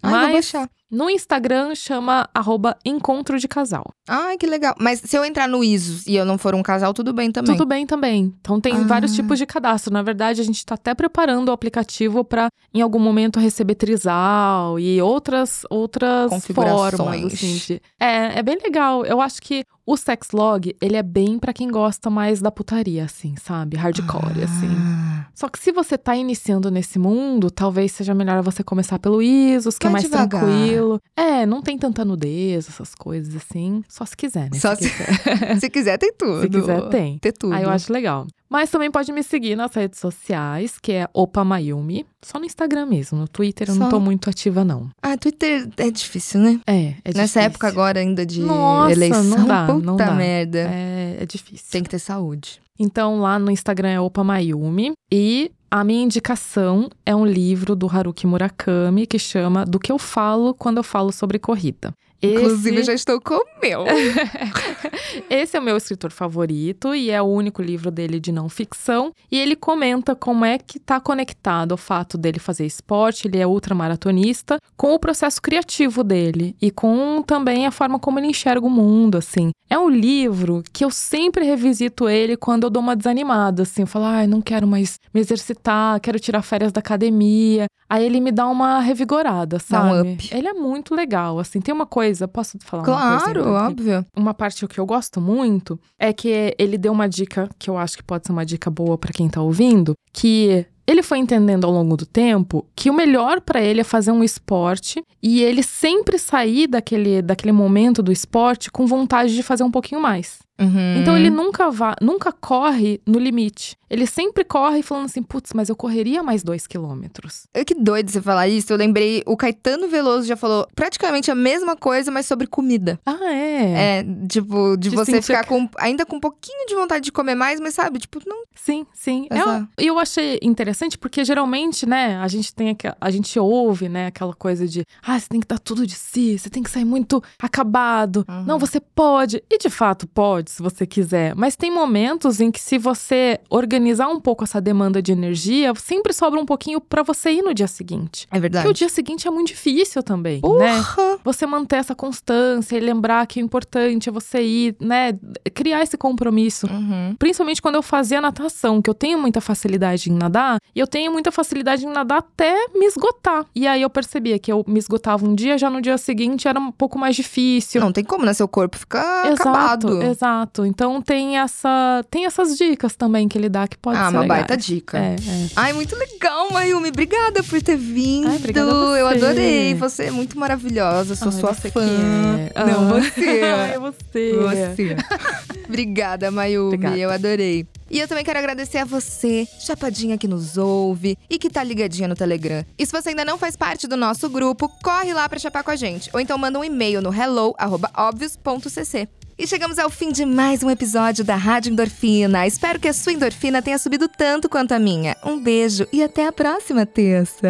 Speaker 1: Ai,
Speaker 2: mas no Instagram chama arroba encontro de casal.
Speaker 1: Ai, que legal. Mas se eu entrar no ISOS e eu não for um casal, tudo bem também.
Speaker 2: Tudo bem também. Então tem
Speaker 1: Ah.
Speaker 2: vários tipos de cadastro. Na verdade, a gente está até preparando o aplicativo para em algum momento receber trisal e outras outras formas. Assim, de- É, é bem legal. Eu acho que o Sexlog, ele é bem para quem gosta mais da putaria, assim, sabe? Hardcore, assim.
Speaker 1: Ah.
Speaker 2: Só que se você tá iniciando nesse mundo, talvez seja melhor você começar pelo ISOS, que é
Speaker 1: Vai
Speaker 2: mais
Speaker 1: devagar.
Speaker 2: tranquilo. É, não tem tanta nudez, essas coisas assim. Só se quiser, né?
Speaker 1: Só
Speaker 2: se
Speaker 1: se-
Speaker 2: quiser. (laughs)
Speaker 1: Se quiser, tem tudo.
Speaker 2: Se quiser, tem.
Speaker 1: Ter tudo.
Speaker 2: Aí eu acho legal. Mas também pode me seguir nas redes sociais, que é Opa Mayumi. Só no Instagram mesmo. No Twitter eu não
Speaker 1: Só.
Speaker 2: tô muito ativa, não.
Speaker 1: Ah, Twitter é difícil, né?
Speaker 2: É, é
Speaker 1: Nessa
Speaker 2: difícil.
Speaker 1: época agora ainda de
Speaker 2: Nossa,
Speaker 1: eleição.
Speaker 2: não dá,
Speaker 1: Puta
Speaker 2: não dá.
Speaker 1: merda.
Speaker 2: É, é difícil.
Speaker 1: Tem que ter saúde.
Speaker 2: Então lá no Instagram é Opa Mayumi. E a minha indicação é um livro do Haruki Murakami que chama Do que eu falo quando eu falo sobre corrida.
Speaker 1: Inclusive,
Speaker 2: Esse-
Speaker 1: já estou com o meu. (laughs)
Speaker 2: Esse é o meu escritor favorito e é o único livro dele de não ficção. E ele comenta como é que está conectado o fato dele fazer esporte, ele é ultramaratonista, com o processo criativo dele e com também a forma como ele enxerga o mundo, assim. É um livro que eu sempre revisito ele quando eu dou uma desanimada, assim. Eu falo, ai, não quero mais me exercitar, quero tirar férias da academia. Aí ele me dá uma revigorada,
Speaker 1: Dá um
Speaker 2: sabe?
Speaker 1: up.
Speaker 2: Ele é muito legal, assim. Tem uma coisa, posso falar uma coisa?
Speaker 1: Claro, óbvio.
Speaker 2: uma parte que eu gosto muito é que ele deu uma dica que eu acho que pode ser uma dica boa pra quem tá ouvindo, que ele foi entendendo ao longo do tempo que o melhor pra ele é fazer um esporte e ele sempre sair daquele, daquele momento do esporte com vontade de fazer um pouquinho mais.
Speaker 1: Uhum.
Speaker 2: Então ele nunca vá, nunca corre no limite. Ele sempre corre falando assim, putz, mas eu correria mais dois quilômetros.
Speaker 1: É Que doido você falar isso. Eu lembrei, o Caetano Veloso já falou praticamente a mesma coisa, mas sobre comida.
Speaker 2: Ah, é?
Speaker 1: É, tipo, de
Speaker 2: De
Speaker 1: você ficar com, ainda com um pouquinho de vontade de comer mais, mas sabe, tipo, não.
Speaker 2: Sim, sim. É. E eu achei interessante porque geralmente, né, a gente tem a gente ouve, né, aquela coisa de, ah, você tem que dar tudo de si, você tem que sair muito acabado.
Speaker 1: Uhum.
Speaker 2: Não, você pode. E de fato pode, se você quiser. Mas tem momentos em que se você organizar um pouco essa demanda de energia, sempre sobra um pouquinho pra você ir no dia seguinte.
Speaker 1: É verdade.
Speaker 2: Porque o dia seguinte é muito difícil também, né?
Speaker 1: Porra!
Speaker 2: Você manter essa constância e lembrar que o importante é você ir, né, criar esse compromisso.
Speaker 1: Uhum.
Speaker 2: Principalmente quando eu fazia natação, que eu tenho muita facilidade em nadar, e eu tenho muita facilidade em nadar até me esgotar. E aí eu percebia que eu me esgotava um dia, já no dia seguinte era um pouco mais difícil.
Speaker 1: Não tem como, né? Seu corpo ficar
Speaker 2: Exato,
Speaker 1: acabado.
Speaker 2: exato. Então tem essa, tem essas dicas também que ele dá que pode
Speaker 1: ah,
Speaker 2: ser
Speaker 1: uma
Speaker 2: legais.
Speaker 1: baita dica.
Speaker 2: É, é.
Speaker 1: Ai, muito legal, Mayumi. Obrigada por ter vindo.
Speaker 2: Ai, obrigada
Speaker 1: Eu adorei. Você é muito maravilhosa. Sou
Speaker 2: Ai,
Speaker 1: sua fã.
Speaker 2: é.
Speaker 1: Não,
Speaker 2: Ah.
Speaker 1: você. (laughs)
Speaker 2: Ai, você.
Speaker 1: Você. (laughs) Obrigada, Mayumi.
Speaker 2: Obrigada.
Speaker 1: Eu adorei. E eu também quero agradecer a você, chapadinha que nos ouve e que tá ligadinha no Telegram. E se você ainda não faz parte do nosso grupo, corre lá pra chapar com a gente. Ou então manda um e-mail no hello@obvious.cc. E chegamos ao fim de mais um episódio da Rádio Endorfina. Espero que a sua endorfina tenha subido tanto quanto a minha. Um beijo e até a próxima terça.